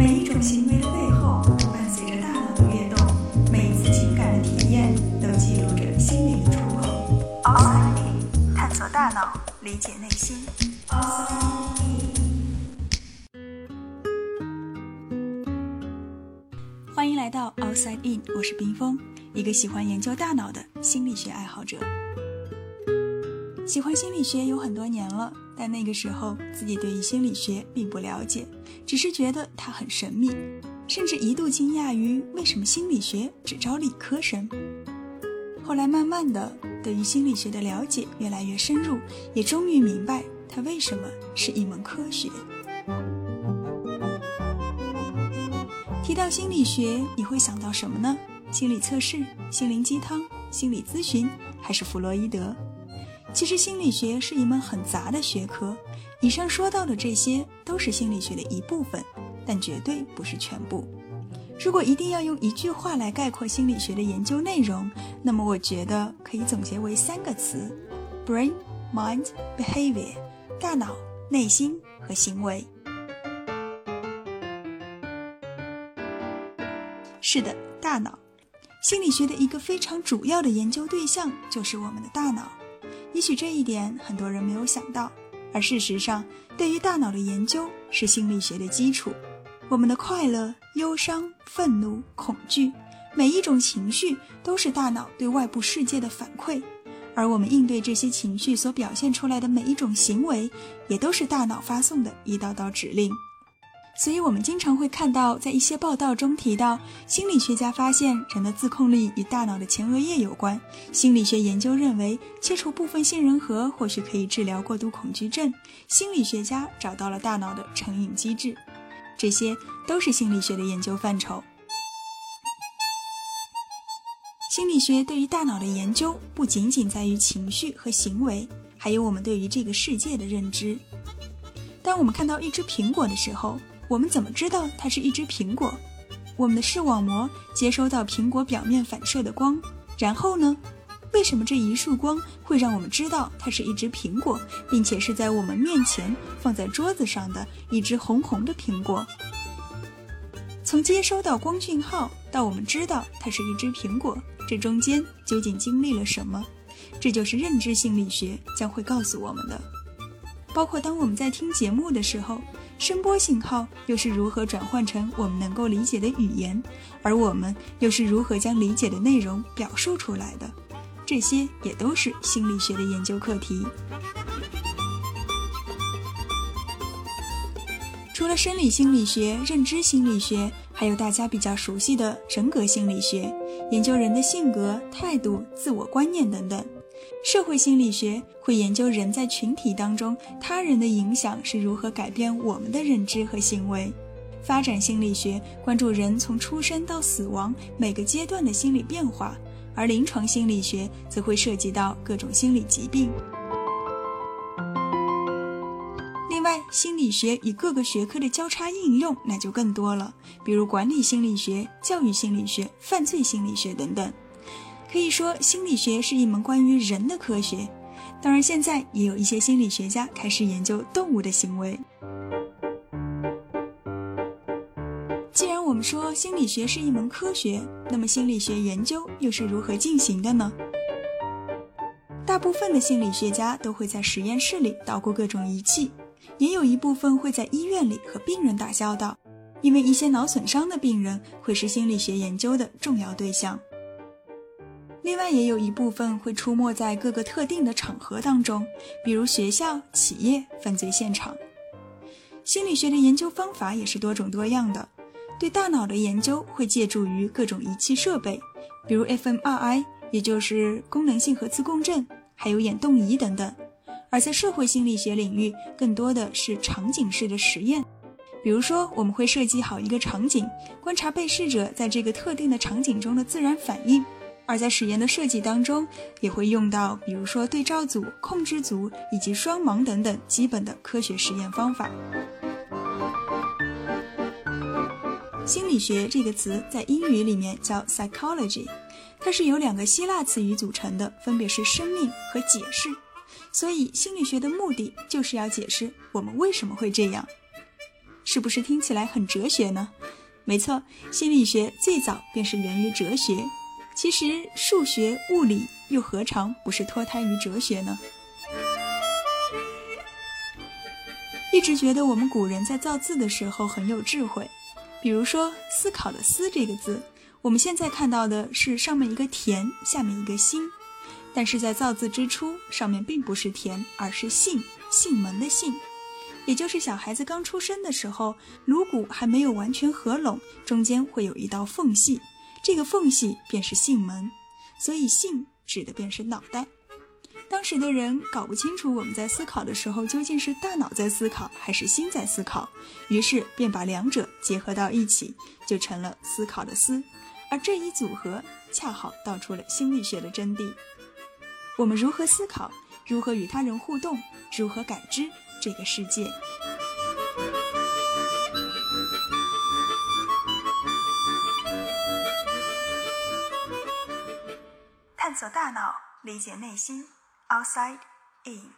每一种行为的背后都伴随着大脑的跃动，每一次情感的体验都记录着心灵的出口。Outside In，探索大脑，理解内心。欢迎来到 Outside In，我是冰峰，一个喜欢研究大脑的心理学爱好者。喜欢心理学有很多年了，但那个时候自己对于心理学并不了解，只是觉得它很神秘，甚至一度惊讶于为什么心理学只招理科生。后来慢慢的，对于心理学的了解越来越深入，也终于明白它为什么是一门科学。提到心理学，你会想到什么呢？心理测试、心灵鸡汤、心理咨询，还是弗洛伊德？其实心理学是一门很杂的学科，以上说到的这些都是心理学的一部分，但绝对不是全部。如果一定要用一句话来概括心理学的研究内容，那么我觉得可以总结为三个词：brain、mind、behavior，大脑、内心和行为。是的，大脑。心理学的一个非常主要的研究对象就是我们的大脑。也许这一点很多人没有想到，而事实上，对于大脑的研究是心理学的基础。我们的快乐、忧伤、愤怒、恐惧，每一种情绪都是大脑对外部世界的反馈，而我们应对这些情绪所表现出来的每一种行为，也都是大脑发送的一道道指令。所以，我们经常会看到，在一些报道中提到，心理学家发现人的自控力与大脑的前额叶有关。心理学研究认为，切除部分杏仁核或许可以治疗过度恐惧症。心理学家找到了大脑的成瘾机制，这些都是心理学的研究范畴。心理学对于大脑的研究，不仅仅在于情绪和行为，还有我们对于这个世界的认知。当我们看到一只苹果的时候，我们怎么知道它是一只苹果？我们的视网膜接收到苹果表面反射的光，然后呢？为什么这一束光会让我们知道它是一只苹果，并且是在我们面前放在桌子上的一只红红的苹果？从接收到光讯号到我们知道它是一只苹果，这中间究竟经历了什么？这就是认知心理学将会告诉我们的。包括当我们在听节目的时候。声波信号又是如何转换成我们能够理解的语言，而我们又是如何将理解的内容表述出来的？这些也都是心理学的研究课题。除了生理心理学、认知心理学，还有大家比较熟悉的人格心理学，研究人的性格、态度、自我观念等等。社会心理学会研究人在群体当中他人的影响是如何改变我们的认知和行为。发展心理学关注人从出生到死亡每个阶段的心理变化，而临床心理学则会涉及到各种心理疾病。另外，心理学与各个学科的交叉应用那就更多了，比如管理心理学、教育心理学、犯罪心理学等等。可以说，心理学是一门关于人的科学。当然，现在也有一些心理学家开始研究动物的行为。既然我们说心理学是一门科学，那么心理学研究又是如何进行的呢？大部分的心理学家都会在实验室里捣鼓各种仪器，也有一部分会在医院里和病人打交道，因为一些脑损伤的病人会是心理学研究的重要对象。另外，也有一部分会出没在各个特定的场合当中，比如学校、企业、犯罪现场。心理学的研究方法也是多种多样的。对大脑的研究会借助于各种仪器设备，比如 fMRI，也就是功能性核磁共振，还有眼动仪等等。而在社会心理学领域，更多的是场景式的实验，比如说，我们会设计好一个场景，观察被试者在这个特定的场景中的自然反应。而在实验的设计当中，也会用到，比如说对照组、控制组以及双盲等等基本的科学实验方法。心理学这个词在英语里面叫 psychology，它是由两个希腊词语组成的，分别是生命和解释。所以心理学的目的就是要解释我们为什么会这样。是不是听起来很哲学呢？没错，心理学最早便是源于哲学。其实数学、物理又何尝不是脱胎于哲学呢？一直觉得我们古人在造字的时候很有智慧，比如说“思考”的“思”这个字，我们现在看到的是上面一个田，下面一个心，但是在造字之初，上面并不是田，而是姓，姓门的姓。也就是小孩子刚出生的时候，颅骨还没有完全合拢，中间会有一道缝隙，这个缝隙便是姓门，所以姓指的便是脑袋。当时的人搞不清楚我们在思考的时候究竟是大脑在思考还是心在思考，于是便把两者结合到一起，就成了思考的思。而这一组合恰好道出了心理学的真谛：我们如何思考，如何与他人互动，如何感知。这个世界，走大脑，理解内心，outside in。